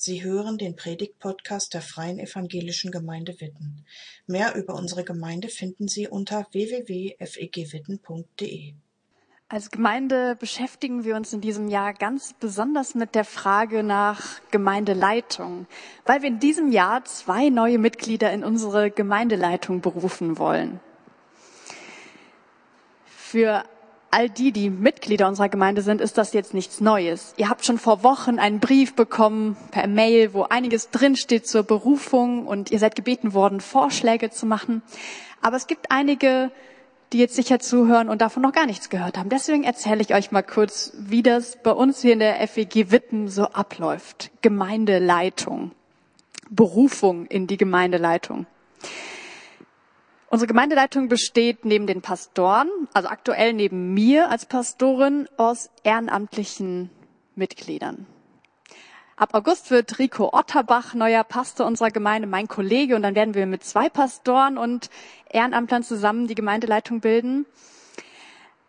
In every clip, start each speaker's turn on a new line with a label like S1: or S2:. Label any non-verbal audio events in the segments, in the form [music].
S1: Sie hören den Predigt-Podcast der Freien Evangelischen Gemeinde Witten. Mehr über unsere Gemeinde finden Sie unter www.fegwitten.de.
S2: Als Gemeinde beschäftigen wir uns in diesem Jahr ganz besonders mit der Frage nach Gemeindeleitung, weil wir in diesem Jahr zwei neue Mitglieder in unsere Gemeindeleitung berufen wollen. Für all die, die Mitglieder unserer Gemeinde sind, ist das jetzt nichts Neues. Ihr habt schon vor Wochen einen Brief bekommen per Mail, wo einiges drinsteht zur Berufung und ihr seid gebeten worden, Vorschläge zu machen. Aber es gibt einige, die jetzt sicher zuhören und davon noch gar nichts gehört haben. Deswegen erzähle ich euch mal kurz, wie das bei uns hier in der FEG Witten so abläuft. Gemeindeleitung. Berufung in die Gemeindeleitung. Unsere Gemeindeleitung besteht neben den Pastoren, also aktuell neben mir als Pastorin, aus ehrenamtlichen Mitgliedern. Ab August wird Rico Otterbach neuer Pastor unserer Gemeinde, mein Kollege, und dann werden wir mit zwei Pastoren und Ehrenamtlern zusammen die Gemeindeleitung bilden.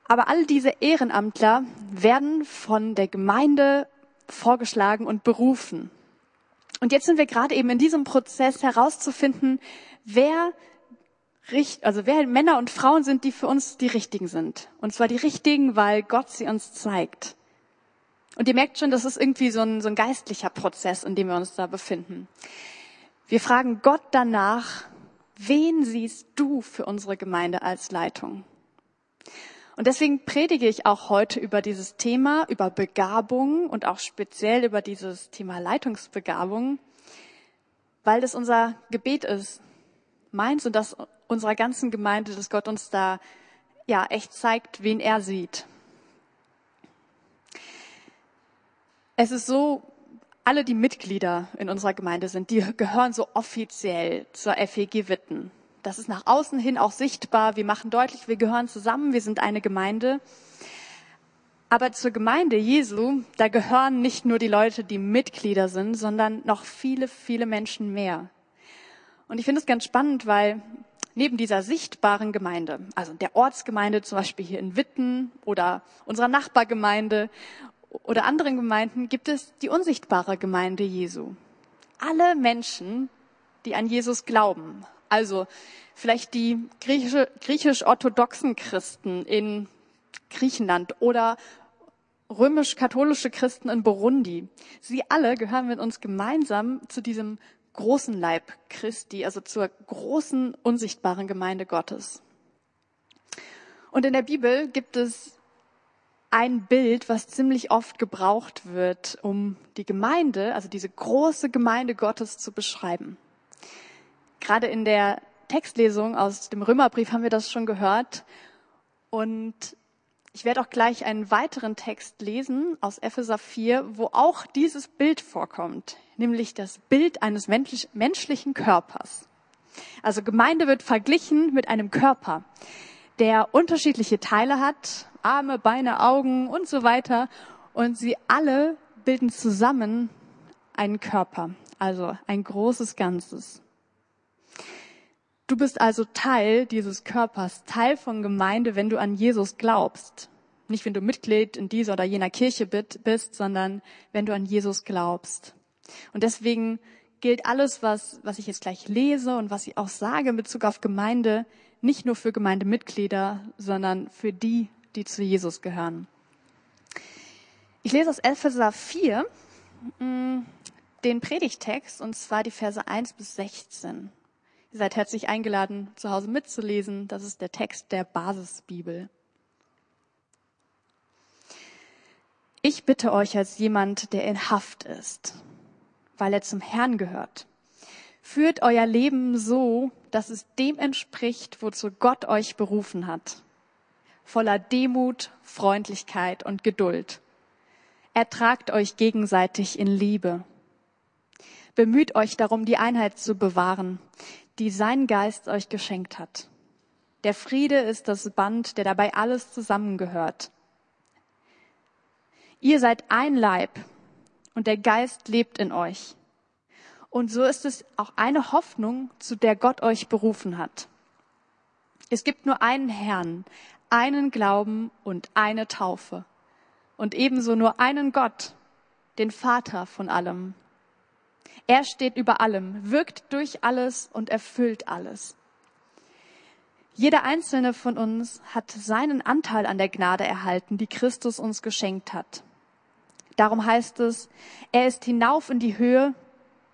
S2: Aber all diese Ehrenamtler werden von der Gemeinde vorgeschlagen und berufen. Und jetzt sind wir gerade eben in diesem Prozess herauszufinden, wer also wer Männer und Frauen sind, die für uns die richtigen sind. Und zwar die richtigen, weil Gott sie uns zeigt. Und ihr merkt schon, das ist irgendwie so ein, so ein geistlicher Prozess, in dem wir uns da befinden. Wir fragen Gott danach, wen siehst du für unsere Gemeinde als Leitung? Und deswegen predige ich auch heute über dieses Thema, über Begabung und auch speziell über dieses Thema Leitungsbegabung, weil das unser Gebet ist, meins und das unserer ganzen Gemeinde, dass Gott uns da ja echt zeigt, wen er sieht. Es ist so, alle, die Mitglieder in unserer Gemeinde sind, die gehören so offiziell zur FEG Witten. Das ist nach außen hin auch sichtbar. Wir machen deutlich, wir gehören zusammen, wir sind eine Gemeinde. Aber zur Gemeinde Jesu, da gehören nicht nur die Leute, die Mitglieder sind, sondern noch viele, viele Menschen mehr. Und ich finde es ganz spannend, weil neben dieser sichtbaren Gemeinde, also der Ortsgemeinde zum Beispiel hier in Witten oder unserer Nachbargemeinde oder anderen Gemeinden, gibt es die unsichtbare Gemeinde Jesu. Alle Menschen, die an Jesus glauben, also vielleicht die griechisch-orthodoxen Christen in Griechenland oder römisch-katholische Christen in Burundi. Sie alle gehören mit uns gemeinsam zu diesem großen Leib Christi, also zur großen unsichtbaren Gemeinde Gottes. Und in der Bibel gibt es ein Bild, was ziemlich oft gebraucht wird, um die Gemeinde, also diese große Gemeinde Gottes zu beschreiben. Gerade in der Textlesung aus dem Römerbrief haben wir das schon gehört. Und ich werde auch gleich einen weiteren Text lesen aus Epheser 4, wo auch dieses Bild vorkommt, nämlich das Bild eines menschlichen Körpers. Also Gemeinde wird verglichen mit einem Körper, der unterschiedliche Teile hat, Arme, Beine, Augen und so weiter. Und sie alle bilden zusammen einen Körper, also ein großes Ganzes. Du bist also Teil dieses Körpers, Teil von Gemeinde, wenn du an Jesus glaubst. Nicht, wenn du Mitglied in dieser oder jener Kirche bist, sondern wenn du an Jesus glaubst. Und deswegen gilt alles, was, was ich jetzt gleich lese und was ich auch sage in Bezug auf Gemeinde, nicht nur für Gemeindemitglieder, sondern für die, die zu Jesus gehören. Ich lese aus Epheser 4 mm, den Predigtext, und zwar die Verse 1 bis 16. Ihr seid herzlich eingeladen, zu Hause mitzulesen. Das ist der Text der Basisbibel. Ich bitte euch als jemand, der in Haft ist, weil er zum Herrn gehört. Führt euer Leben so, dass es dem entspricht, wozu Gott euch berufen hat. Voller Demut, Freundlichkeit und Geduld. Ertragt euch gegenseitig in Liebe. Bemüht euch darum, die Einheit zu bewahren, die sein Geist euch geschenkt hat. Der Friede ist das Band, der dabei alles zusammengehört. Ihr seid ein Leib und der Geist lebt in euch. Und so ist es auch eine Hoffnung, zu der Gott euch berufen hat. Es gibt nur einen Herrn, einen Glauben und eine Taufe. Und ebenso nur einen Gott, den Vater von allem, Er steht über allem, wirkt durch alles und erfüllt alles. Jeder einzelne von uns hat seinen Anteil an der Gnade erhalten, die Christus uns geschenkt hat. Darum heißt es, er ist hinauf in die Höhe,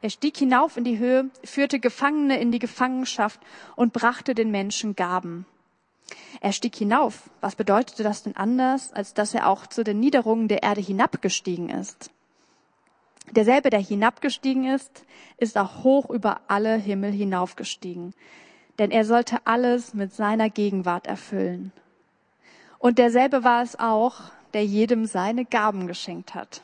S2: er stieg hinauf in die Höhe, führte Gefangene in die Gefangenschaft und brachte den Menschen Gaben. Er stieg hinauf. Was bedeutete das denn anders, als dass er auch zu den Niederungen der Erde hinabgestiegen ist? Derselbe, der hinabgestiegen ist, ist auch hoch über alle Himmel hinaufgestiegen. Denn er sollte alles mit seiner Gegenwart erfüllen. Und derselbe war es auch, der jedem seine Gaben geschenkt hat.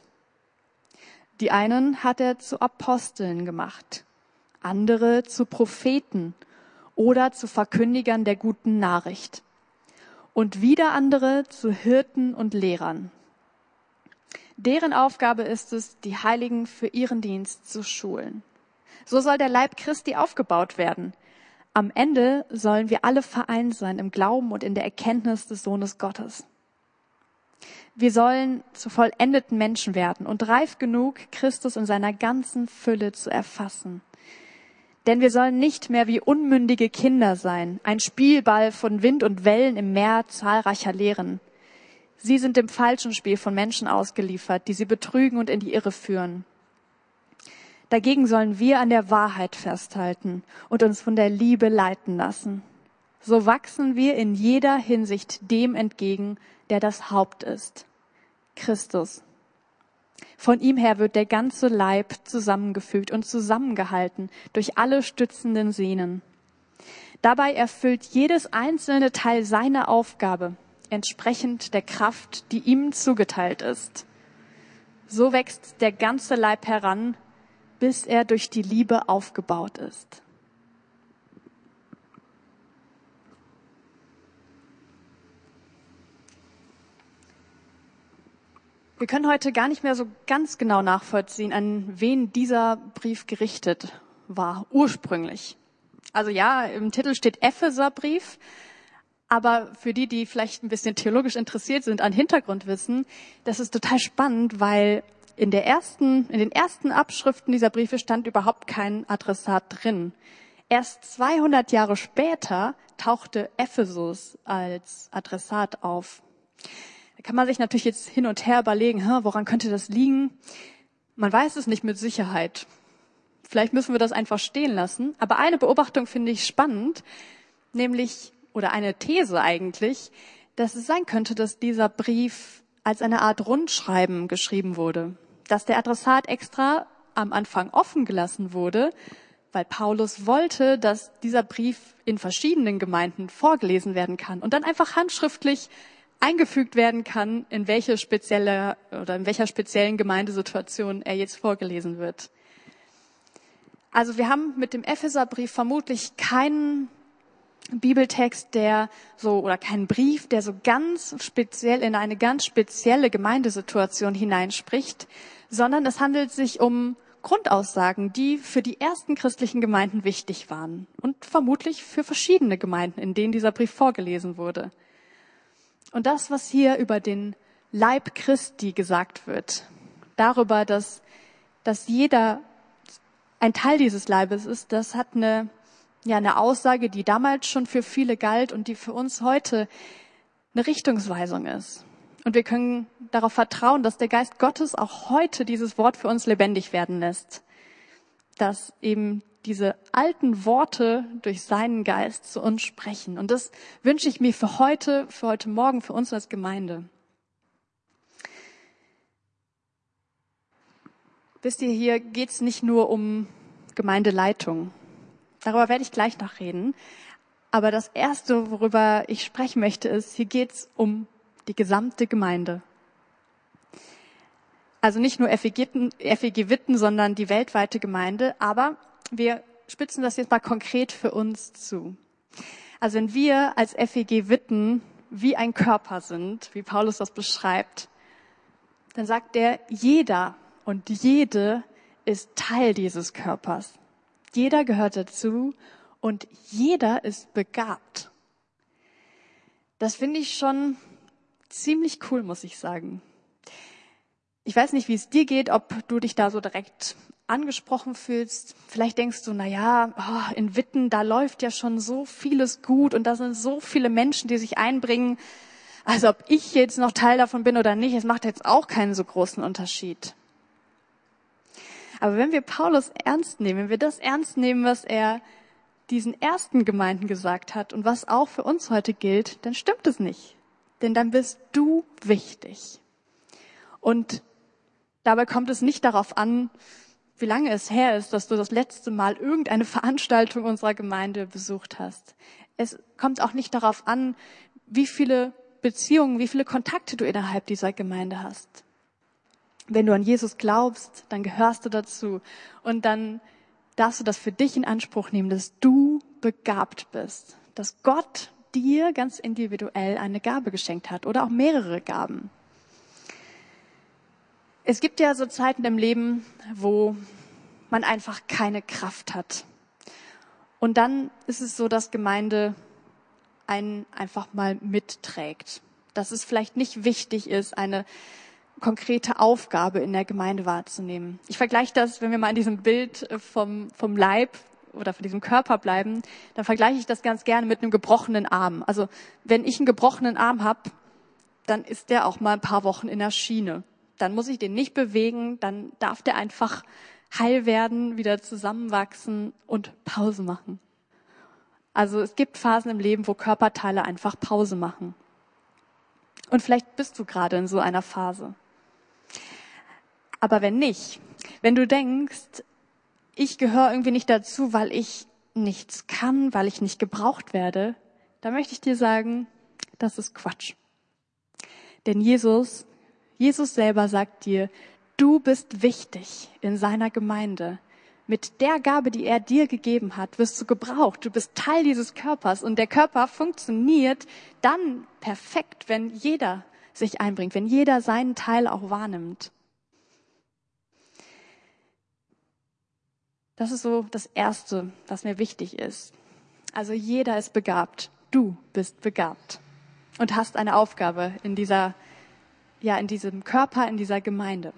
S2: Die einen hat er zu Aposteln gemacht, andere zu Propheten oder zu Verkündigern der guten Nachricht und wieder andere zu Hirten und Lehrern. Deren Aufgabe ist es, die Heiligen für ihren Dienst zu schulen. So soll der Leib Christi aufgebaut werden. Am Ende sollen wir alle vereint sein im Glauben und in der Erkenntnis des Sohnes Gottes. Wir sollen zu vollendeten Menschen werden und reif genug, Christus in seiner ganzen Fülle zu erfassen. Denn wir sollen nicht mehr wie unmündige Kinder sein, ein Spielball von Wind und Wellen im Meer zahlreicher Lehren. Sie sind dem falschen Spiel von Menschen ausgeliefert, die sie betrügen und in die Irre führen. Dagegen sollen wir an der Wahrheit festhalten und uns von der Liebe leiten lassen. So wachsen wir in jeder Hinsicht dem entgegen, der das Haupt ist. Christus. Von ihm her wird der ganze Leib zusammengefügt und zusammengehalten durch alle stützenden Sehnen. Dabei erfüllt jedes einzelne Teil seine Aufgabe, entsprechend der Kraft, die ihm zugeteilt ist. So wächst der ganze Leib heran, bis er durch die Liebe aufgebaut ist. Wir können heute gar nicht mehr so ganz genau nachvollziehen, an wen dieser Brief gerichtet war, ursprünglich. Also ja, im Titel steht Epheserbrief, aber für die, die vielleicht ein bisschen theologisch interessiert sind, an Hintergrundwissen, das ist total spannend, weil in der ersten, in den ersten Abschriften dieser Briefe stand überhaupt kein Adressat drin. Erst 200 Jahre später tauchte Ephesus als Adressat auf. Da kann man sich natürlich jetzt hin und her überlegen, woran könnte das liegen? Man weiß es nicht mit Sicherheit. Vielleicht müssen wir das einfach stehen lassen. Aber eine Beobachtung finde ich spannend, nämlich, oder eine These eigentlich, dass es sein könnte, dass dieser Brief als eine Art Rundschreiben geschrieben wurde. Dass der Adressat extra am Anfang offen gelassen wurde, weil Paulus wollte, dass dieser Brief in verschiedenen Gemeinden vorgelesen werden kann und dann einfach handschriftlich eingefügt werden kann, in welche spezielle oder in welcher speziellen Gemeindesituation er jetzt vorgelesen wird. Also wir haben mit dem Epheserbrief vermutlich keinen Bibeltext, der so oder keinen Brief, der so ganz speziell in eine ganz spezielle Gemeindesituation hineinspricht, sondern es handelt sich um Grundaussagen, die für die ersten christlichen Gemeinden wichtig waren und vermutlich für verschiedene Gemeinden, in denen dieser Brief vorgelesen wurde. Und das, was hier über den Leib Christi gesagt wird, darüber, dass, dass jeder ein Teil dieses Leibes ist, das hat eine, ja, eine Aussage, die damals schon für viele galt und die für uns heute eine Richtungsweisung ist. Und wir können darauf vertrauen, dass der Geist Gottes auch heute dieses Wort für uns lebendig werden lässt. Dass eben diese alten Worte durch seinen Geist zu uns sprechen. Und das wünsche ich mir für heute, für heute Morgen, für uns als Gemeinde. Wisst ihr, hier geht es nicht nur um Gemeindeleitung. Darüber werde ich gleich noch reden. Aber das Erste, worüber ich sprechen möchte, ist, hier geht es um die gesamte Gemeinde. Also nicht nur FEG, Witten, sondern die weltweite Gemeinde. Aber wir spitzen das jetzt mal konkret für uns zu. Also wenn wir als FEG Witten wie ein Körper sind, wie Paulus das beschreibt, dann sagt er, jeder und jede ist Teil dieses Körpers. Jeder gehört dazu und jeder ist begabt. Das finde ich schon ziemlich cool, muss ich sagen. Ich weiß nicht, wie es dir geht, ob du dich da so direkt angesprochen fühlst. Vielleicht denkst du, na ja, oh, in Witten, da läuft ja schon so vieles gut und da sind so viele Menschen, die sich einbringen. Also ob ich jetzt noch Teil davon bin oder nicht, es macht jetzt auch keinen so großen Unterschied. Aber wenn wir Paulus ernst nehmen, wenn wir das ernst nehmen, was er diesen ersten Gemeinden gesagt hat und was auch für uns heute gilt, dann stimmt es nicht. Denn dann bist du wichtig. Und dabei kommt es nicht darauf an, wie lange es her ist, dass du das letzte Mal irgendeine Veranstaltung unserer Gemeinde besucht hast. Es kommt auch nicht darauf an, wie viele Beziehungen, wie viele Kontakte du innerhalb dieser Gemeinde hast. Wenn du an Jesus glaubst, dann gehörst du dazu und dann darfst du das für dich in Anspruch nehmen, dass du begabt bist, dass Gott dir ganz individuell eine Gabe geschenkt hat oder auch mehrere Gaben. Es gibt ja so Zeiten im Leben, wo man einfach keine Kraft hat. Und dann ist es so, dass Gemeinde einen einfach mal mitträgt. Dass es vielleicht nicht wichtig ist, eine konkrete Aufgabe in der Gemeinde wahrzunehmen. Ich vergleiche das, wenn wir mal in diesem Bild äh, vom, vom Leib oder von diesem Körper bleiben, dann vergleiche ich das ganz gerne mit einem gebrochenen Arm. Also wenn ich einen gebrochenen Arm habe, dann ist der auch mal ein paar Wochen in der Schiene. Dann muss ich den nicht bewegen, dann darf der einfach heil werden, wieder zusammenwachsen und Pause machen. Also es gibt Phasen im Leben, wo Körperteile einfach Pause machen. Und vielleicht bist du gerade in so einer Phase. Aber wenn nicht, wenn du denkst, ich gehöre irgendwie nicht dazu, weil ich nichts kann, weil ich nicht gebraucht werde, dann möchte ich dir sagen, das ist Quatsch. Denn Jesus, Jesus selber sagt dir, du bist wichtig in seiner Gemeinde. Mit der Gabe, die er dir gegeben hat, wirst du gebraucht. Du bist Teil dieses Körpers und der Körper funktioniert dann perfekt, wenn jeder sich einbringt, wenn jeder seinen Teil auch wahrnimmt. Das ist so das Erste, was mir wichtig ist. Also jeder ist begabt. Du bist begabt und hast eine Aufgabe in dieser, ja, in diesem Körper, in dieser Gemeinde.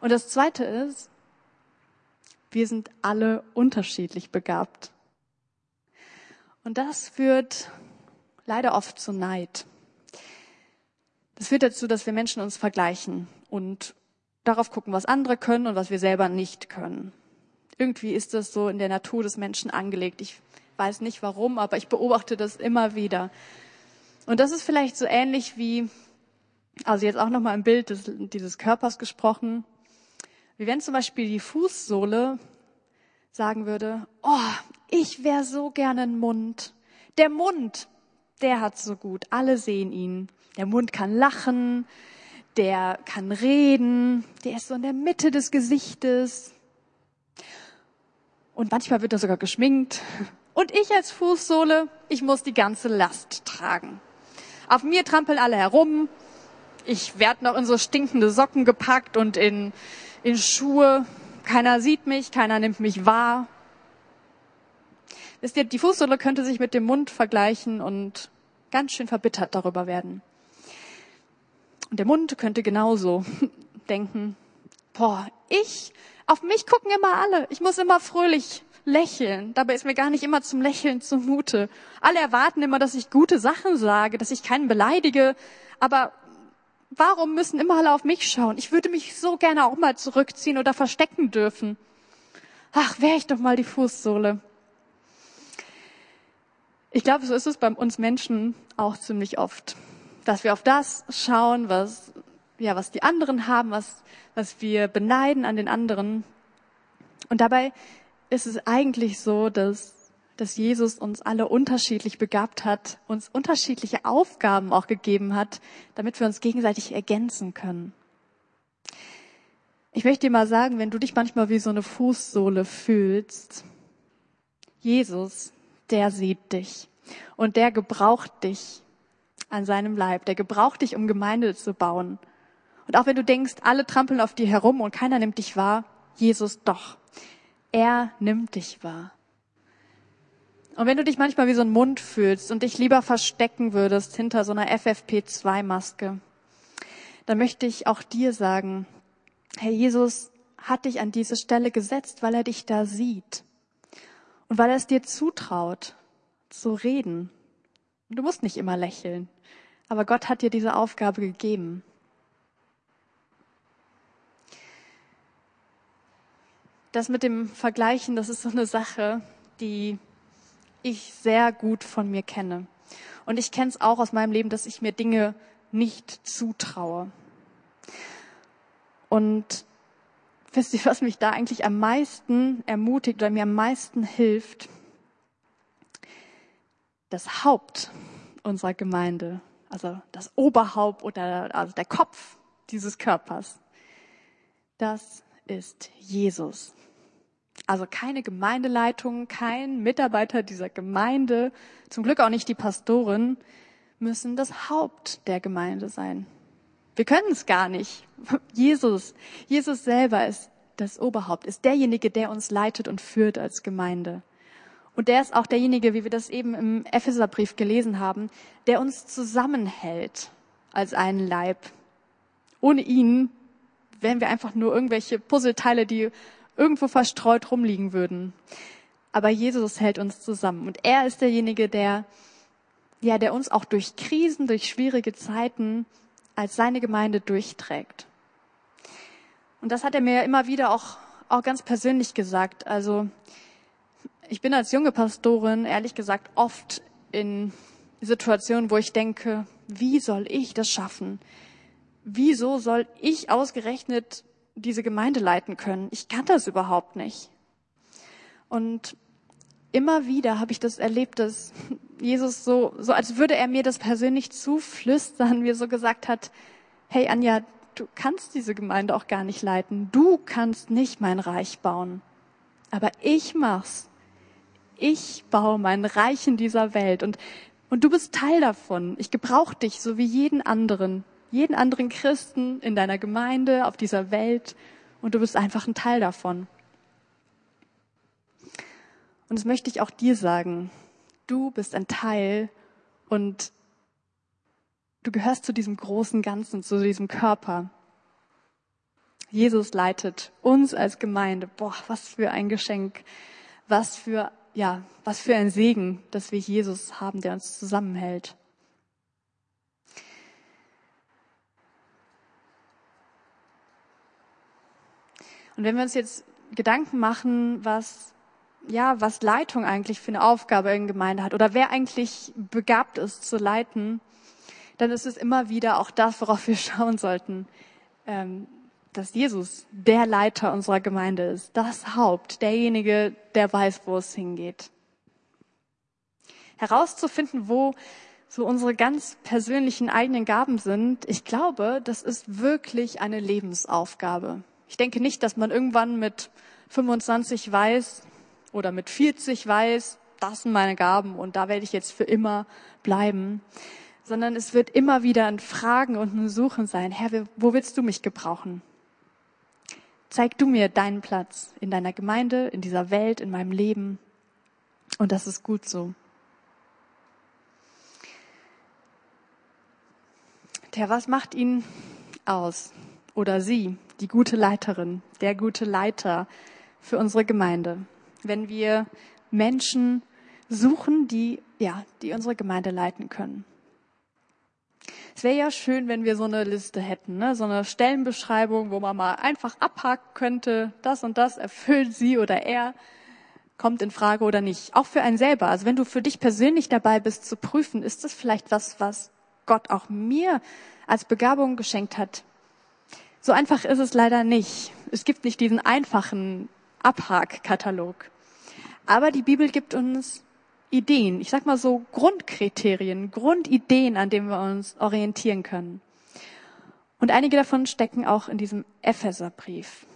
S2: Und das Zweite ist, wir sind alle unterschiedlich begabt. Und das führt leider oft zu Neid. Das führt dazu, dass wir Menschen uns vergleichen und darauf gucken, was andere können und was wir selber nicht können. Irgendwie ist das so in der Natur des Menschen angelegt. Ich weiß nicht warum, aber ich beobachte das immer wieder. Und das ist vielleicht so ähnlich wie, also jetzt auch nochmal im Bild des, dieses Körpers gesprochen, wie wenn zum Beispiel die Fußsohle sagen würde, oh, ich wäre so gerne ein Mund. Der Mund, der hat so gut. Alle sehen ihn. Der Mund kann lachen, der kann reden, der ist so in der Mitte des Gesichtes. Und manchmal wird er sogar geschminkt. Und ich als Fußsohle, ich muss die ganze Last tragen. Auf mir trampeln alle herum. Ich werde noch in so stinkende Socken gepackt und in, in Schuhe. Keiner sieht mich, keiner nimmt mich wahr. Wisst ihr, die Fußsohle könnte sich mit dem Mund vergleichen und ganz schön verbittert darüber werden. Und der Mund könnte genauso [laughs] denken, boah, ich auf mich gucken immer alle. Ich muss immer fröhlich lächeln. Dabei ist mir gar nicht immer zum Lächeln zumute. Alle erwarten immer, dass ich gute Sachen sage, dass ich keinen beleidige. Aber warum müssen immer alle auf mich schauen? Ich würde mich so gerne auch mal zurückziehen oder verstecken dürfen. Ach, wäre ich doch mal die Fußsohle. Ich glaube, so ist es bei uns Menschen auch ziemlich oft, dass wir auf das schauen, was ja, was die anderen haben, was, was wir beneiden an den anderen. Und dabei ist es eigentlich so, dass, dass Jesus uns alle unterschiedlich begabt hat, uns unterschiedliche Aufgaben auch gegeben hat, damit wir uns gegenseitig ergänzen können. Ich möchte dir mal sagen, wenn du dich manchmal wie so eine Fußsohle fühlst, Jesus, der sieht dich und der gebraucht dich an seinem Leib, der gebraucht dich, um Gemeinde zu bauen. Und auch wenn du denkst, alle trampeln auf dir herum und keiner nimmt dich wahr, Jesus doch. Er nimmt dich wahr. Und wenn du dich manchmal wie so ein Mund fühlst und dich lieber verstecken würdest hinter so einer FFP2-Maske, dann möchte ich auch dir sagen, Herr Jesus, hat dich an diese Stelle gesetzt, weil er dich da sieht und weil er es dir zutraut, zu reden. Und du musst nicht immer lächeln, aber Gott hat dir diese Aufgabe gegeben. Das mit dem Vergleichen, das ist so eine Sache, die ich sehr gut von mir kenne. Und ich kenne es auch aus meinem Leben, dass ich mir Dinge nicht zutraue. Und wisst ihr, was mich da eigentlich am meisten ermutigt oder mir am meisten hilft? Das Haupt unserer Gemeinde, also das Oberhaupt oder also der Kopf dieses Körpers, das ist Jesus. Also keine Gemeindeleitung, kein Mitarbeiter dieser Gemeinde, zum Glück auch nicht die Pastoren, müssen das Haupt der Gemeinde sein. Wir können es gar nicht. [laughs] Jesus, Jesus selber ist das Oberhaupt, ist derjenige, der uns leitet und führt als Gemeinde. Und der ist auch derjenige, wie wir das eben im Epheserbrief gelesen haben, der uns zusammenhält als einen Leib. Ohne ihn wären wir einfach nur irgendwelche Puzzleteile, die irgendwo verstreut rumliegen würden. Aber Jesus hält uns zusammen und er ist derjenige, der, ja, der uns auch durch Krisen, durch schwierige Zeiten als seine Gemeinde durchträgt. Und das hat er mir immer wieder auch, auch ganz persönlich gesagt. Also, ich bin als junge Pastorin, ehrlich gesagt, oft in Situationen, wo ich denke, wie soll ich das schaffen? Wieso soll ich ausgerechnet diese Gemeinde leiten können. Ich kann das überhaupt nicht. Und immer wieder habe ich das erlebt, dass Jesus so, so als würde er mir das persönlich zuflüstern, mir so gesagt hat, hey Anja, du kannst diese Gemeinde auch gar nicht leiten. Du kannst nicht mein Reich bauen. Aber ich mach's. Ich baue mein Reich in dieser Welt und, und du bist Teil davon. Ich gebrauche dich so wie jeden anderen jeden anderen Christen in deiner Gemeinde, auf dieser Welt und du bist einfach ein Teil davon. Und das möchte ich auch dir sagen. Du bist ein Teil und du gehörst zu diesem großen Ganzen, zu diesem Körper. Jesus leitet uns als Gemeinde. Boah, was für ein Geschenk. Was für, ja, was für ein Segen, dass wir Jesus haben, der uns zusammenhält. Und wenn wir uns jetzt Gedanken machen, was ja, was Leitung eigentlich für eine Aufgabe in Gemeinde hat oder wer eigentlich begabt ist zu leiten, dann ist es immer wieder auch das, worauf wir [laughs] schauen sollten, ähm, dass Jesus der Leiter unserer Gemeinde ist, das Haupt, derjenige, der weiß, wo es hingeht. Herauszufinden, wo so unsere ganz persönlichen eigenen Gaben sind, ich glaube, das ist wirklich eine Lebensaufgabe. Ich denke nicht, dass man irgendwann mit 25 weiß oder mit 40 weiß, das sind meine Gaben und da werde ich jetzt für immer bleiben, sondern es wird immer wieder ein Fragen und ein Suchen sein. Herr, wo willst du mich gebrauchen? Zeig du mir deinen Platz in deiner Gemeinde, in dieser Welt, in meinem Leben. Und das ist gut so. Tja, was macht ihn aus? Oder sie? Die gute Leiterin, der gute Leiter für unsere Gemeinde. Wenn wir Menschen suchen, die, ja, die unsere Gemeinde leiten können. Es wäre ja schön, wenn wir so eine Liste hätten, ne? so eine Stellenbeschreibung, wo man mal einfach abhaken könnte, das und das erfüllt sie oder er, kommt in Frage oder nicht. Auch für einen selber. Also wenn du für dich persönlich dabei bist zu prüfen, ist das vielleicht was, was Gott auch mir als Begabung geschenkt hat, so einfach ist es leider nicht. Es gibt nicht diesen einfachen Abhakkatalog. Aber die Bibel gibt uns Ideen, ich sag mal so Grundkriterien, Grundideen, an denen wir uns orientieren können. Und einige davon stecken auch in diesem Epheserbrief.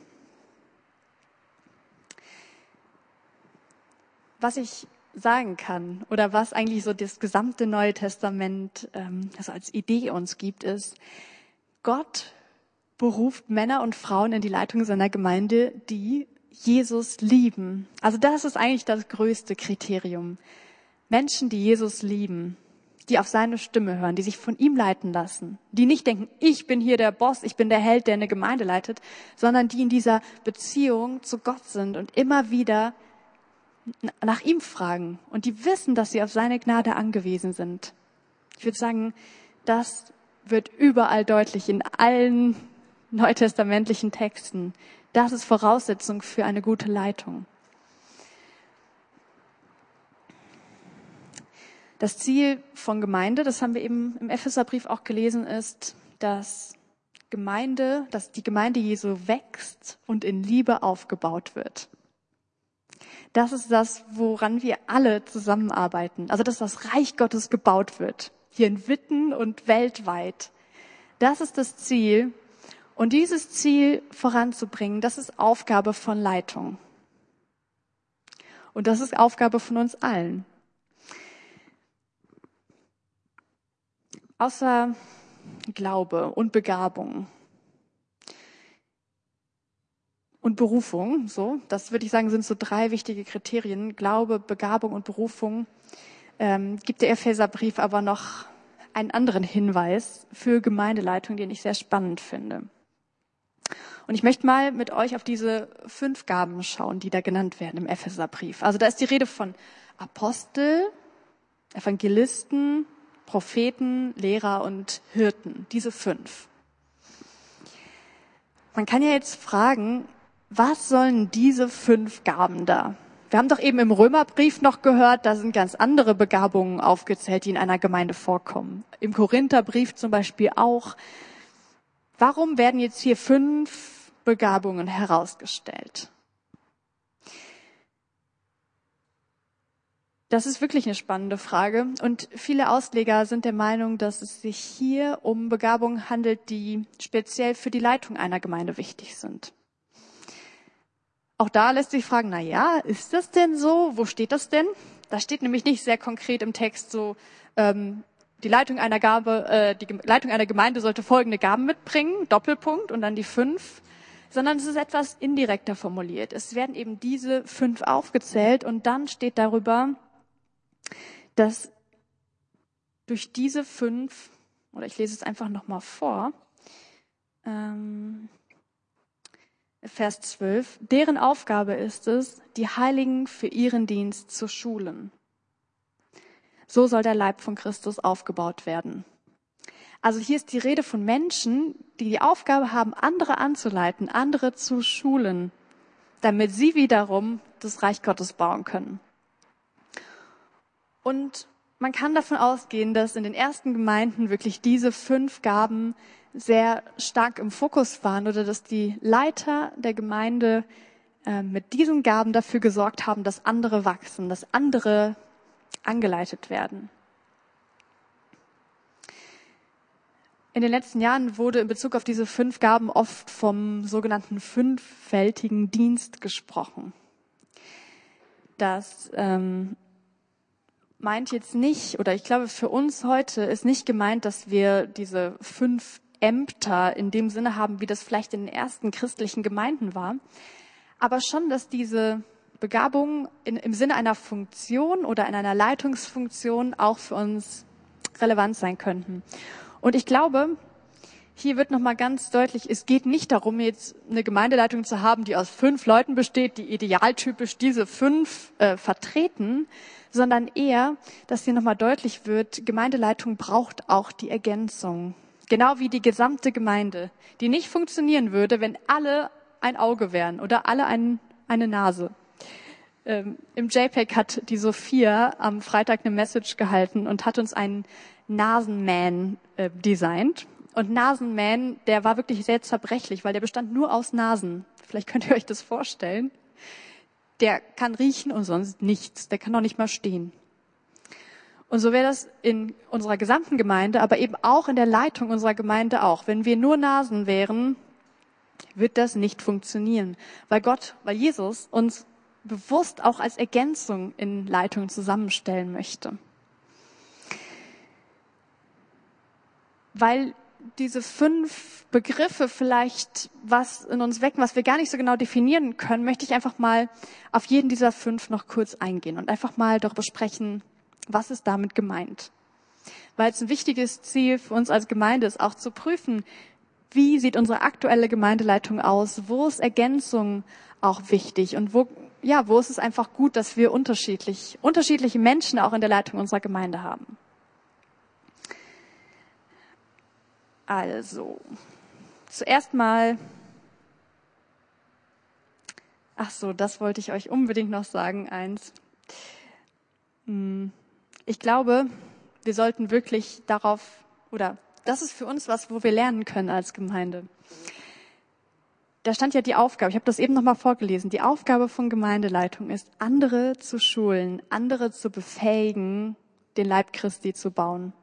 S2: Was ich sagen kann oder was eigentlich so das gesamte Neue Testament ähm, also als Idee uns gibt, ist, Gott beruft Männer und Frauen in die Leitung seiner Gemeinde, die Jesus lieben. Also das ist eigentlich das größte Kriterium. Menschen, die Jesus lieben. die auf seine Stimme hören, die sich von ihm leiten lassen, die nicht denken, ich bin hier der Boss, ich bin der Held, der eine Gemeinde leitet, sondern die in dieser Beziehung zu Gott sind und immer wieder nach ihm fragen und die wissen, dass sie auf seine Gnade angewiesen sind. Ich würde sagen, das wird überall deutlich in allen neutestamentlichen Texten. Das ist Voraussetzung für eine gute Leitung. Das Ziel von Gemeinde, das haben wir eben im Epheserbrief auch gelesen, ist, dass Gemeinde, dass die Gemeinde Jesu wächst und in Liebe aufgebaut wird. Das ist das, woran wir alle zusammenarbeiten. Also, dass das Reich Gottes gebaut wird. Hier in Witten und weltweit. Das ist das Ziel. Und dieses Ziel voranzubringen, das ist Aufgabe von Leitung. Und das ist Aufgabe von uns allen. außer Glaube und Begabung und Berufung, so, das würde ich sagen, sind so drei wichtige Kriterien. Glaube, Begabung und Berufung. Ähm, gibt der Epheserbrief aber noch einen anderen Hinweis für Gemeindeleitung, den ich sehr spannend finde. Und ich möchte mal mit euch auf diese fünf Gaben schauen, die da genannt werden im Epheserbrief. Also da ist die Rede von Apostel, Evangelisten, Propheten, Lehrer und Hirten, diese fünf. Man kann ja jetzt fragen, was sollen diese fünf Gaben da? Wir haben doch eben im Römerbrief noch gehört, da sind ganz andere Begabungen aufgezählt, die in einer Gemeinde vorkommen. Im Korintherbrief zum Beispiel auch. Warum werden jetzt hier fünf Begabungen herausgestellt? Das ist wirklich eine spannende Frage. Und viele Ausleger sind der Meinung, dass es sich hier um Begabungen handelt, die speziell für die Leitung einer Gemeinde wichtig sind. Auch da lässt sich fragen, na ja, ist das denn so? Wo steht das denn? Da steht nämlich nicht sehr konkret im Text so, ähm, die Leitung einer Gabe, äh, die Leitung einer Gemeinde sollte folgende Gaben mitbringen, Doppelpunkt und dann die fünf, sondern es ist etwas indirekter formuliert. Es werden eben diese fünf aufgezählt und dann steht darüber, dass durch diese fünf, oder ich lese es einfach nochmal vor, ähm, Vers 12, deren Aufgabe ist es, die Heiligen für ihren Dienst zu schulen. So soll der Leib von Christus aufgebaut werden. Also hier ist die Rede von Menschen, die die Aufgabe haben, andere anzuleiten, andere zu schulen, damit sie wiederum das Reich Gottes bauen können. Und man kann davon ausgehen, dass in den ersten Gemeinden wirklich diese fünf Gaben sehr stark im Fokus waren oder dass die Leiter der Gemeinde äh, mit diesen Gaben dafür gesorgt haben, dass andere wachsen, dass andere angeleitet werden. In den letzten Jahren wurde in Bezug auf diese fünf Gaben oft vom sogenannten fünffältigen Dienst gesprochen. Dass ähm, meint jetzt nicht, oder ich glaube für uns heute ist nicht gemeint, dass wir diese fünf Ämter in dem Sinne haben, wie das vielleicht in den ersten christlichen Gemeinden war, aber schon, dass diese Begabungen in, im Sinne einer Funktion oder in einer Leitungsfunktion auch für uns relevant sein könnten. Und ich glaube, hier wird nochmal ganz deutlich, es geht nicht darum, jetzt eine Gemeindeleitung zu haben, die aus fünf Leuten besteht, die idealtypisch diese fünf äh, vertreten, sondern eher, dass hier nochmal deutlich wird, Gemeindeleitung braucht auch die Ergänzung. Genau wie die gesamte Gemeinde, die nicht funktionieren würde, wenn alle ein Auge wären oder alle ein, eine Nase. Ähm, Im JPEG hat die Sophia am Freitag eine Message gehalten und hat uns einen Nasenman äh, designt. Und Nasenman, der war wirklich sehr zerbrechlich, weil der bestand nur aus Nasen. Vielleicht könnt ihr euch das vorstellen der kann riechen und sonst nichts. Der kann noch nicht mal stehen. Und so wäre das in unserer gesamten Gemeinde, aber eben auch in der Leitung unserer Gemeinde auch. Wenn wir nur Nasen wären, wird das nicht funktionieren, weil Gott, weil Jesus uns bewusst auch als Ergänzung in Leitung zusammenstellen möchte. Weil diese fünf Begriffe vielleicht was in uns wecken, was wir gar nicht so genau definieren können, möchte ich einfach mal auf jeden dieser fünf noch kurz eingehen und einfach mal darüber sprechen, was ist damit gemeint. weil es ein wichtiges Ziel für uns als Gemeinde ist, auch zu prüfen, wie sieht unsere aktuelle Gemeindeleitung aus, wo ist Ergänzung auch wichtig und wo, ja, wo ist es einfach gut, dass wir unterschiedlich, unterschiedliche Menschen auch in der Leitung unserer Gemeinde haben. Also, zuerst mal, ach so, das wollte ich euch unbedingt noch sagen, eins. Hm, ich glaube, wir sollten wirklich darauf, oder das ist für uns was, wo wir lernen können als Gemeinde. Da stand ja die Aufgabe, ich habe das eben nochmal vorgelesen, die Aufgabe von Gemeindeleitung ist, andere zu schulen, andere zu befähigen, den Leib Christi zu bauen.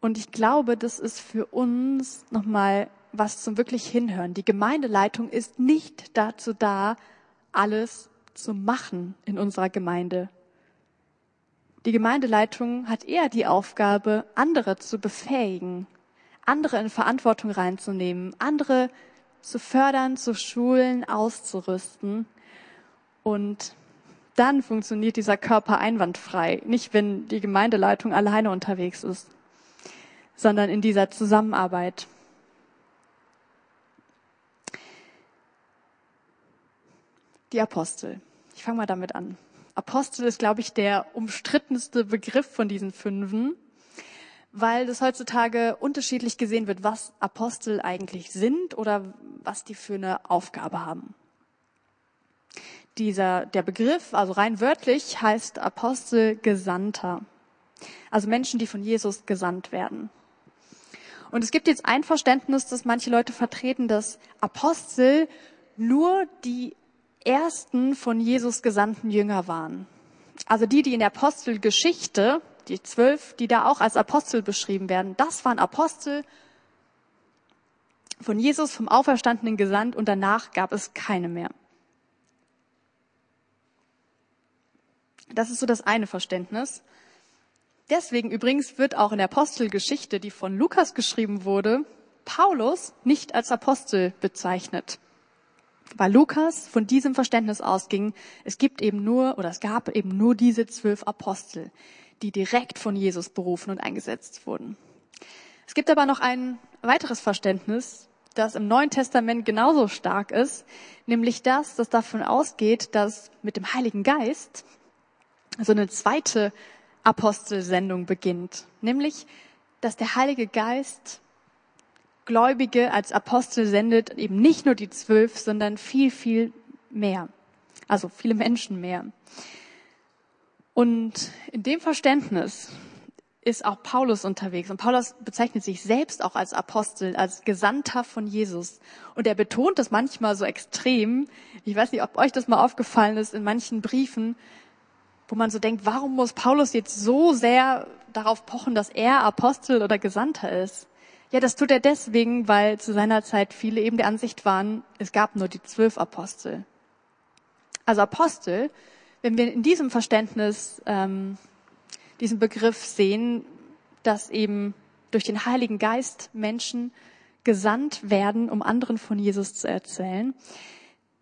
S2: Und ich glaube, das ist für uns nochmal was zum wirklich hinhören. Die Gemeindeleitung ist nicht dazu da, alles zu machen in unserer Gemeinde. Die Gemeindeleitung hat eher die Aufgabe, andere zu befähigen, andere in Verantwortung reinzunehmen, andere zu fördern, zu schulen, auszurüsten. Und dann funktioniert dieser Körper einwandfrei. Nicht, wenn die Gemeindeleitung alleine unterwegs ist sondern in dieser Zusammenarbeit. Die Apostel. Ich fange mal damit an. Apostel ist, glaube ich, der umstrittenste Begriff von diesen Fünfen, weil das heutzutage unterschiedlich gesehen wird, was Apostel eigentlich sind oder was die für eine Aufgabe haben. Dieser, der Begriff, also rein wörtlich, heißt Apostel Gesandter. Also Menschen, die von Jesus gesandt werden. Und es gibt jetzt ein Verständnis, dass manche Leute vertreten, dass Apostel nur die ersten von Jesus gesandten Jünger waren. Also die, die in der Apostelgeschichte, die zwölf, die da auch als Apostel beschrieben werden, das waren Apostel von Jesus, vom Auferstandenen gesandt und danach gab es keine mehr. Das ist so das eine Verständnis. Deswegen übrigens wird auch in der Apostelgeschichte, die von Lukas geschrieben wurde, Paulus nicht als Apostel bezeichnet. Weil Lukas von diesem Verständnis ausging, es gibt eben nur, oder es gab eben nur diese zwölf Apostel, die direkt von Jesus berufen und eingesetzt wurden. Es gibt aber noch ein weiteres Verständnis, das im Neuen Testament genauso stark ist, nämlich das, das davon ausgeht, dass mit dem Heiligen Geist so eine zweite Apostelsendung beginnt, nämlich, dass der Heilige Geist Gläubige als Apostel sendet, eben nicht nur die zwölf, sondern viel, viel mehr. Also viele Menschen mehr. Und in dem Verständnis ist auch Paulus unterwegs. Und Paulus bezeichnet sich selbst auch als Apostel, als Gesandter von Jesus. Und er betont das manchmal so extrem. Ich weiß nicht, ob euch das mal aufgefallen ist in manchen Briefen, wo man so denkt, warum muss Paulus jetzt so sehr darauf pochen, dass er Apostel oder Gesandter ist? Ja, das tut er deswegen, weil zu seiner Zeit viele eben der Ansicht waren, es gab nur die zwölf Apostel. Also Apostel, wenn wir in diesem Verständnis ähm, diesen Begriff sehen, dass eben durch den Heiligen Geist Menschen gesandt werden, um anderen von Jesus zu erzählen,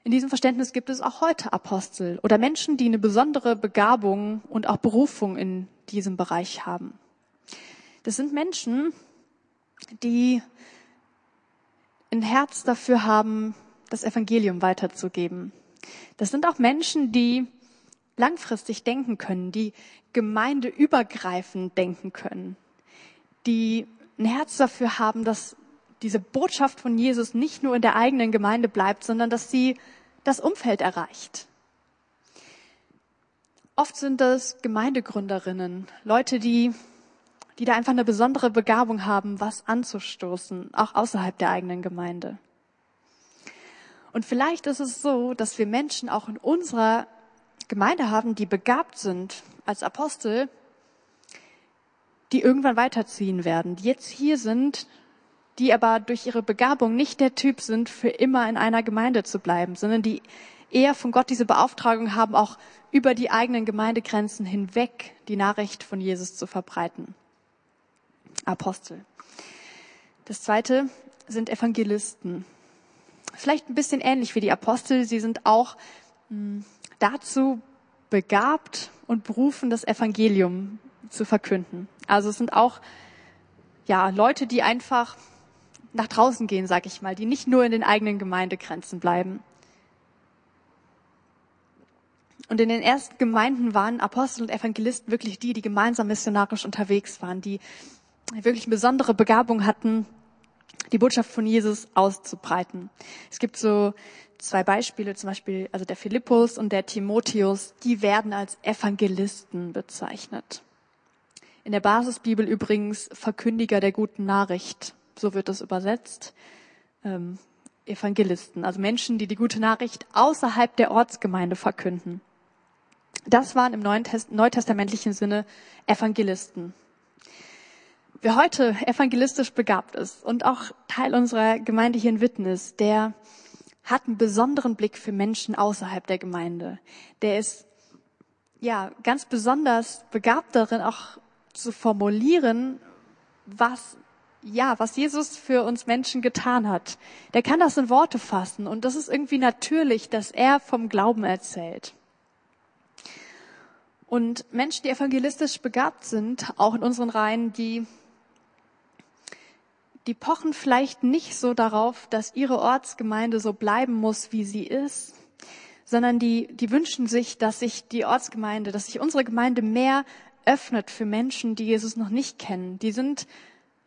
S2: in diesem Verständnis gibt es auch heute Apostel oder Menschen, die eine besondere Begabung und auch Berufung in diesem Bereich haben. Das sind Menschen, die ein Herz dafür haben, das Evangelium weiterzugeben. Das sind auch Menschen, die langfristig denken können, die gemeindeübergreifend denken können, die ein Herz dafür haben, dass diese Botschaft von Jesus nicht nur in der eigenen Gemeinde bleibt, sondern dass sie das Umfeld erreicht. Oft sind das Gemeindegründerinnen, Leute, die, die da einfach eine besondere Begabung haben, was anzustoßen, auch außerhalb der eigenen Gemeinde. Und vielleicht ist es so, dass wir Menschen auch in unserer Gemeinde haben, die begabt sind als Apostel, die irgendwann weiterziehen werden, die jetzt hier sind, die aber durch ihre Begabung nicht der Typ sind, für immer in einer Gemeinde zu bleiben, sondern die eher von Gott diese Beauftragung haben, auch über die eigenen Gemeindegrenzen hinweg die Nachricht von Jesus zu verbreiten. Apostel. Das zweite sind Evangelisten. Vielleicht ein bisschen ähnlich wie die Apostel. Sie sind auch hm, dazu begabt und berufen, das Evangelium zu verkünden. Also es sind auch ja Leute, die einfach nach draußen gehen, sag ich mal, die nicht nur in den eigenen Gemeindegrenzen bleiben. Und in den ersten Gemeinden waren Apostel und Evangelisten wirklich die, die gemeinsam missionarisch unterwegs waren, die wirklich eine besondere Begabung hatten, die Botschaft von Jesus auszubreiten. Es gibt so zwei Beispiele, zum Beispiel also der Philippus und der Timotheus, die werden als Evangelisten bezeichnet. In der Basisbibel übrigens Verkündiger der guten Nachricht, so wird es übersetzt. Ähm, Evangelisten, also Menschen, die die gute Nachricht außerhalb der Ortsgemeinde verkünden. Das waren im Neuen Test neutestamentlichen Sinne Evangelisten. Wer heute evangelistisch begabt ist und auch Teil unserer Gemeinde hier in Witten ist, der hat einen besonderen Blick für Menschen außerhalb der Gemeinde. Der ist ja ganz besonders begabt darin, auch zu formulieren, was ja, was Jesus für uns Menschen getan hat. Der kann das in Worte fassen und das ist irgendwie natürlich, dass er vom Glauben erzählt. Und Menschen, die evangelistisch begabt sind, auch in unseren Reihen, die, die pochen vielleicht nicht so darauf, dass ihre Ortsgemeinde so bleiben muss, wie sie ist, sondern die, die wünschen sich, dass sich die Ortsgemeinde, dass sich unsere Gemeinde mehr öffnet für Menschen, die Jesus noch nicht kennen. Die sind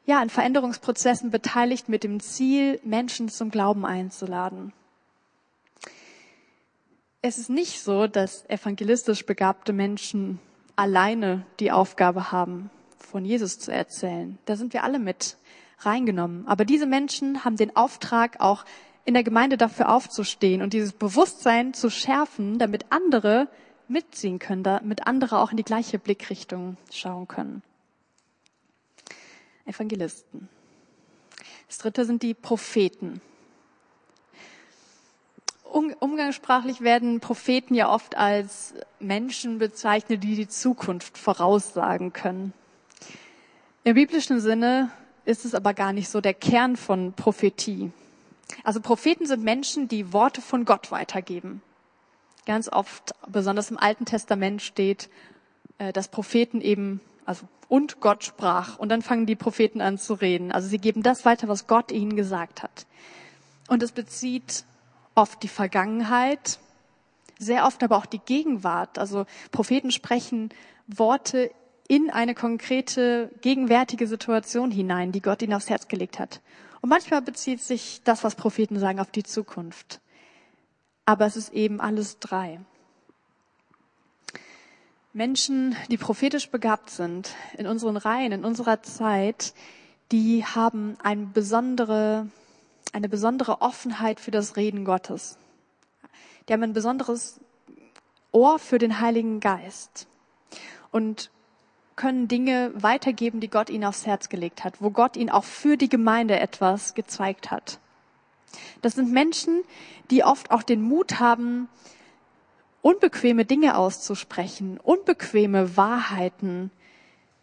S2: ja an Veränderungsprozessen beteiligt mit dem Ziel, Menschen zum Glauben einzuladen es ist nicht so, dass evangelistisch begabte Menschen alleine die Aufgabe haben, von Jesus zu erzählen. Da sind wir alle mit reingenommen. Aber diese Menschen haben den Auftrag, auch in der Gemeinde dafür aufzustehen und dieses Bewusstsein zu schärfen, damit andere mitziehen können, damit andere auch in die gleiche Blickrichtung schauen können. Evangelisten. Das dritte sind die Propheten umgangssprachlich werden Propheten ja oft als Menschen bezeichnet, die die Zukunft voraussagen können. Im biblischen Sinne ist es aber gar nicht so der Kern von Prophetie. Also Propheten sind Menschen, die Worte von Gott weitergeben. Ganz oft, besonders im Alten Testament steht, äh, dass Propheten eben, also und Gott sprach. Und dann fangen die Propheten an zu reden. Also sie geben das weiter, was Gott ihnen gesagt hat. Und es bezieht oft die Vergangenheit, sehr oft aber auch die Gegenwart. Also Propheten sprechen Worte in eine konkrete gegenwärtige Situation hinein, die Gott ihnen aufs Herz gelegt hat. Und manchmal bezieht sich das, was Propheten sagen, auf die Zukunft. Aber es ist eben alles drei. Menschen, die prophetisch begabt sind, in unseren Reihen, in unserer Zeit, die haben eine besondere eine besondere Offenheit für das Reden Gottes. Die haben ein besonderes Ohr für den Heiligen Geist und können Dinge weitergeben, die Gott ihnen aufs Herz gelegt hat, wo Gott ihnen auch für die Gemeinde etwas gezeigt hat. Das sind Menschen, die oft auch den Mut haben, unbequeme Dinge auszusprechen, unbequeme Wahrheiten,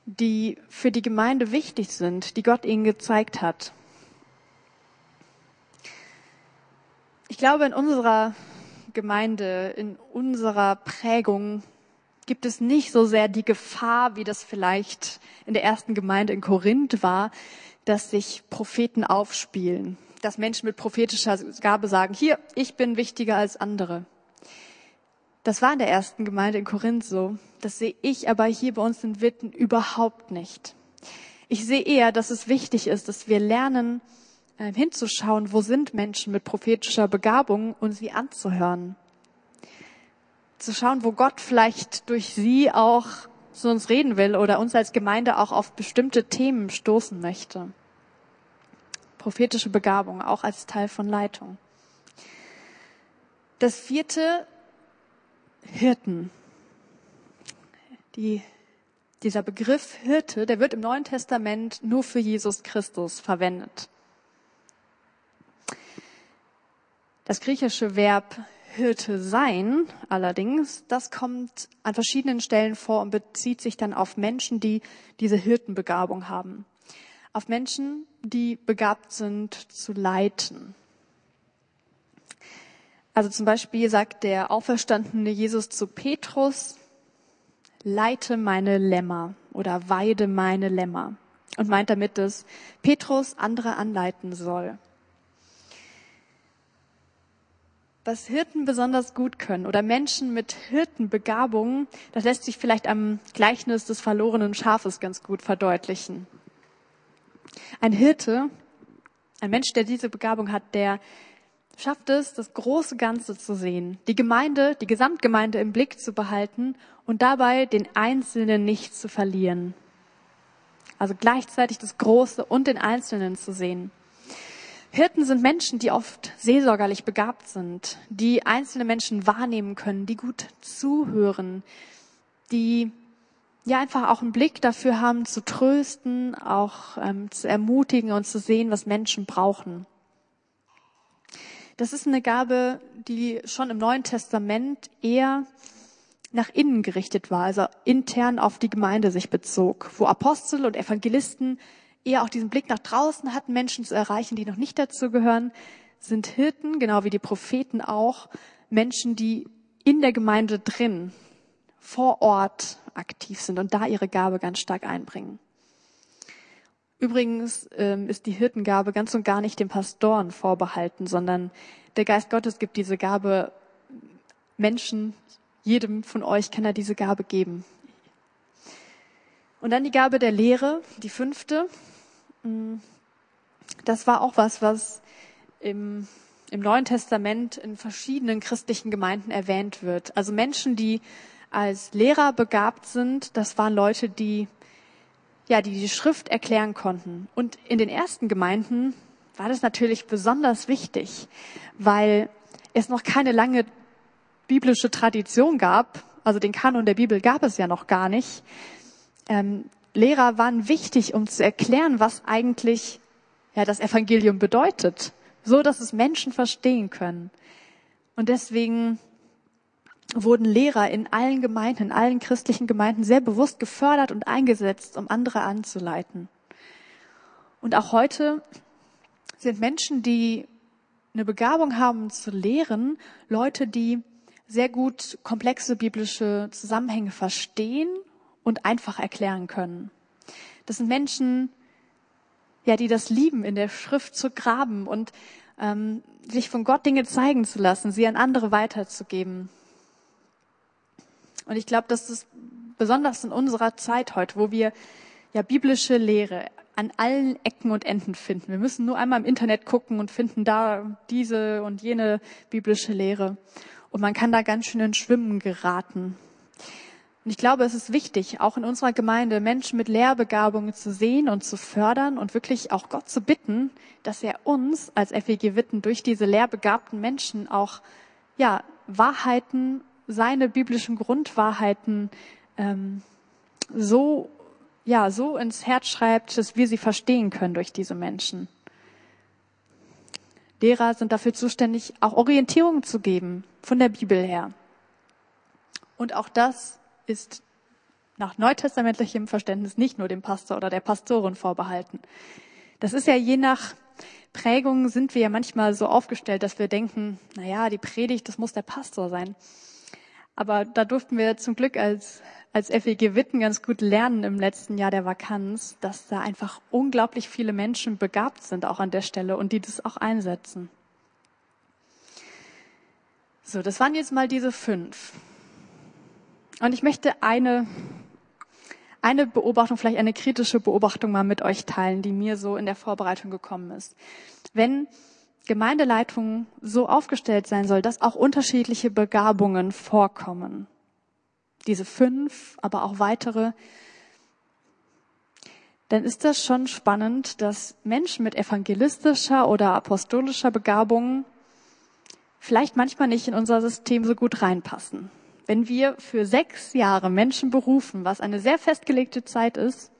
S2: die für die Gemeinde wichtig sind, die Gott ihnen gezeigt hat. Ich glaube, in unserer Gemeinde, in unserer Prägung gibt es nicht so sehr die Gefahr, wie das vielleicht in der ersten Gemeinde in Korinth war, dass sich Propheten aufspielen, dass Menschen mit prophetischer Gabe sagen, hier, ich bin wichtiger als andere. Das war in der ersten Gemeinde in Korinth so. Das sehe ich aber hier bei uns in Witten überhaupt nicht. Ich sehe eher, dass es wichtig ist, dass wir lernen, ähm, hinzuschauen, wo sind Menschen mit prophetischer Begabung und sie anzuhören. Zu schauen, wo Gott vielleicht durch sie auch zu uns reden will oder uns als Gemeinde auch auf bestimmte Themen stoßen möchte. Prophetische Begabung, auch als Teil von Leitung. Das vierte, Hirten. Die, dieser Begriff Hirte, der wird im Neuen Testament nur für Jesus Christus verwendet. Das griechische Verb Hirte sein allerdings, das kommt an verschiedenen Stellen vor und bezieht sich dann auf Menschen, die diese Hirtenbegabung haben. Auf Menschen, die begabt sind zu leiten. Also zum Beispiel sagt der auferstandene Jesus zu Petrus, leite meine Lämmer oder weide meine Lämmer und meint damit, dass Petrus andere anleiten soll. Was Hirten besonders gut können oder Menschen mit Hirtenbegabungen, das lässt sich vielleicht am Gleichnis des verlorenen Schafes ganz gut verdeutlichen. Ein Hirte, ein Mensch, der diese Begabung hat, der schafft es, das große Ganze zu sehen, die Gemeinde, die Gesamtgemeinde im Blick zu behalten und dabei den Einzelnen nicht zu verlieren. Also gleichzeitig das Große und den Einzelnen zu sehen. Hirten sind Menschen, die oft seelsorgerlich begabt sind, die einzelne Menschen wahrnehmen können, die gut zuhören, die ja einfach auch einen Blick dafür haben, zu trösten, auch ähm, zu ermutigen und zu sehen, was Menschen brauchen. Das ist eine Gabe, die schon im Neuen Testament eher nach innen gerichtet war, also intern auf die Gemeinde sich bezog, wo Apostel und Evangelisten eher auch diesen Blick nach draußen hatten, Menschen zu erreichen, die noch nicht dazu gehören, sind Hirten, genau wie die Propheten auch, Menschen, die in der Gemeinde drin, vor Ort aktiv sind und da ihre Gabe ganz stark einbringen. Übrigens ähm, ist die Hirtengabe ganz und gar nicht den Pastoren vorbehalten, sondern der Geist Gottes gibt diese Gabe Menschen, jedem von euch kann er diese Gabe geben. Und dann die Gabe der Lehre, die fünfte. Mm, das war auch was, was im, im Neuen Testament in verschiedenen christlichen Gemeinden erwähnt wird. Also Menschen, die als Lehrer begabt sind, das waren Leute, die ja, die die Schrift erklären konnten. Und in den ersten Gemeinden war das natürlich besonders wichtig, weil es noch keine lange biblische Tradition gab. Also den Kanon der Bibel gab es ja noch gar nicht. Ähm, Lehrer waren wichtig, um zu erklären, was eigentlich ja, das Evangelium bedeutet, so dass es Menschen verstehen können. Und deswegen wurden Lehrer in allen Gemeinden, in allen christlichen Gemeinden sehr bewusst gefördert und eingesetzt, um andere anzuleiten. Und auch heute sind Menschen, die eine Begabung haben zu lehren, Leute, die sehr gut komplexe biblische Zusammenhänge verstehen und einfach erklären können. Das sind Menschen, ja, die das lieben, in der Schrift zu graben und ähm, sich von Gott Dinge zeigen zu lassen, sie an andere weiterzugeben. Und ich glaube, das besonders in unserer Zeit heute, wo wir ja biblische Lehre an allen Ecken und Enden finden. Wir müssen nur einmal im Internet gucken und finden da diese und jene biblische Lehre. Und man kann da ganz schön in Schwimmen geraten. Und ich glaube, es ist wichtig, auch in unserer Gemeinde Menschen mit Lehrbegabungen zu sehen und zu fördern und wirklich auch Gott zu bitten, dass er uns als FEG Witten durch diese lehrbegabten Menschen auch, ja, Wahrheiten, seine biblischen Grundwahrheiten ähm, so, ja, so ins Herz schreibt, dass wir sie verstehen können durch diese Menschen. Lehrer sind dafür zuständig, auch Orientierung zu geben von der Bibel her. Und auch das ist nach neutestamentlichem Verständnis nicht nur dem Pastor oder der Pastorin vorbehalten. Das ist ja je nach Prägung sind wir ja manchmal so aufgestellt, dass wir denken, na ja, die Predigt, das muss der Pastor sein. Aber da durften wir zum Glück als, als FEG Witten ganz gut lernen im letzten Jahr der Vakanz, dass da einfach unglaublich viele Menschen begabt sind auch an der Stelle und die das auch einsetzen. So, das waren jetzt mal diese fünf. Und ich möchte eine, eine Beobachtung, vielleicht eine kritische Beobachtung mal mit euch teilen, die mir so in der Vorbereitung gekommen ist. Wenn Gemeindeleitung so aufgestellt sein soll, dass auch unterschiedliche Begabungen vorkommen, diese fünf, aber auch weitere, dann ist das schon spannend, dass Menschen mit evangelistischer oder apostolischer Begabung vielleicht manchmal nicht in unser System so gut reinpassen. Wenn wir für sechs Jahre Menschen berufen, was eine sehr festgelegte Zeit ist,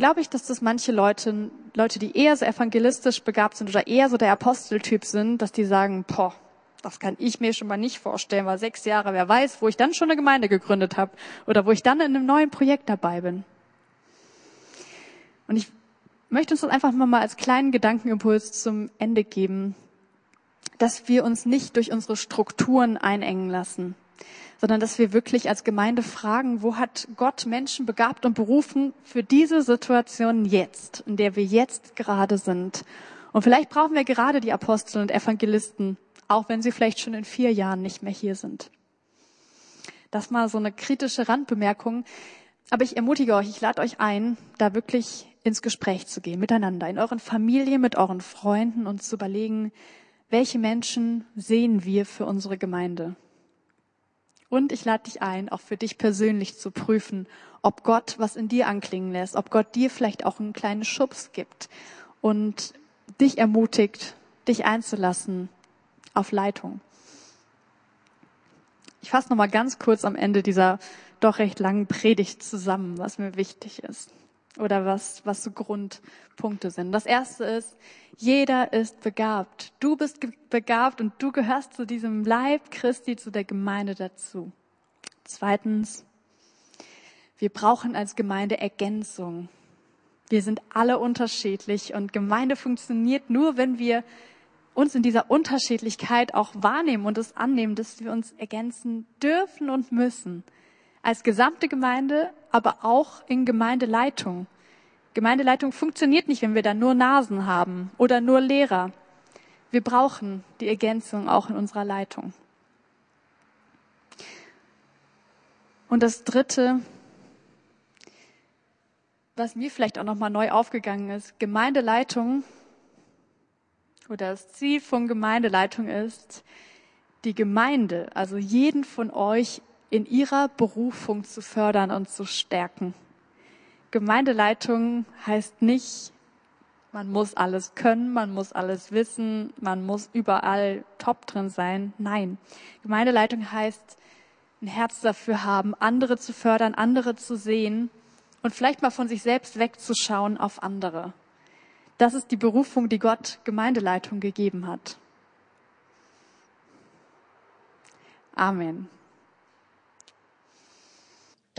S2: glaube ich, dass das manche Leute, Leute, die eher so evangelistisch begabt sind oder eher so der Aposteltyp sind, dass die sagen, boah, das kann ich mir schon mal nicht vorstellen, weil sechs Jahre, wer weiß, wo ich dann schon eine Gemeinde gegründet habe oder wo ich dann in einem neuen Projekt dabei bin. Und ich möchte uns das einfach mal als kleinen Gedankenimpuls zum Ende geben, dass wir uns nicht durch unsere Strukturen einengen lassen sondern dass wir wirklich als Gemeinde fragen, wo hat Gott Menschen begabt und berufen für diese Situation jetzt, in der wir jetzt gerade sind. Und vielleicht brauchen wir gerade die Apostel und Evangelisten, auch wenn sie vielleicht schon in vier Jahren nicht mehr hier sind. Das mal so eine kritische Randbemerkung. Aber ich ermutige euch, ich lade euch ein, da wirklich ins Gespräch zu gehen, miteinander, in euren Familien, mit euren Freunden und zu überlegen, welche Menschen sehen wir für unsere Gemeinde? Und ich lade dich ein, auch für dich persönlich zu prüfen, ob Gott was in dir anklingen lässt, ob Gott dir vielleicht auch einen kleinen Schubs gibt und dich ermutigt, dich einzulassen auf Leitung. Ich fasse nochmal ganz kurz am Ende dieser doch recht langen Predigt zusammen, was mir wichtig ist oder was, was so Grundpunkte sind. Das erste ist, jeder ist begabt. Du bist begabt und du gehörst zu diesem Leib Christi, zu der Gemeinde dazu. Zweitens, wir brauchen als Gemeinde Ergänzung. Wir sind alle unterschiedlich und Gemeinde funktioniert nur, wenn wir uns in dieser Unterschiedlichkeit auch wahrnehmen und es annehmen, dass wir uns ergänzen dürfen und müssen. Als gesamte Gemeinde, aber auch in Gemeindeleitung. Gemeindeleitung funktioniert nicht, wenn wir da nur Nasen haben oder nur Lehrer. Wir brauchen die Ergänzung auch in unserer Leitung. Und das Dritte, was mir vielleicht auch nochmal neu aufgegangen ist, Gemeindeleitung oder das Ziel von Gemeindeleitung ist, die Gemeinde, also jeden von euch in ihrer Berufung zu fördern und zu stärken. Gemeindeleitung heißt nicht, man muss alles können, man muss alles wissen, man muss überall top drin sein. Nein. Gemeindeleitung heißt, ein Herz dafür haben, andere zu fördern, andere zu sehen und vielleicht mal von sich selbst wegzuschauen auf andere. Das ist die Berufung, die Gott Gemeindeleitung gegeben hat. Amen.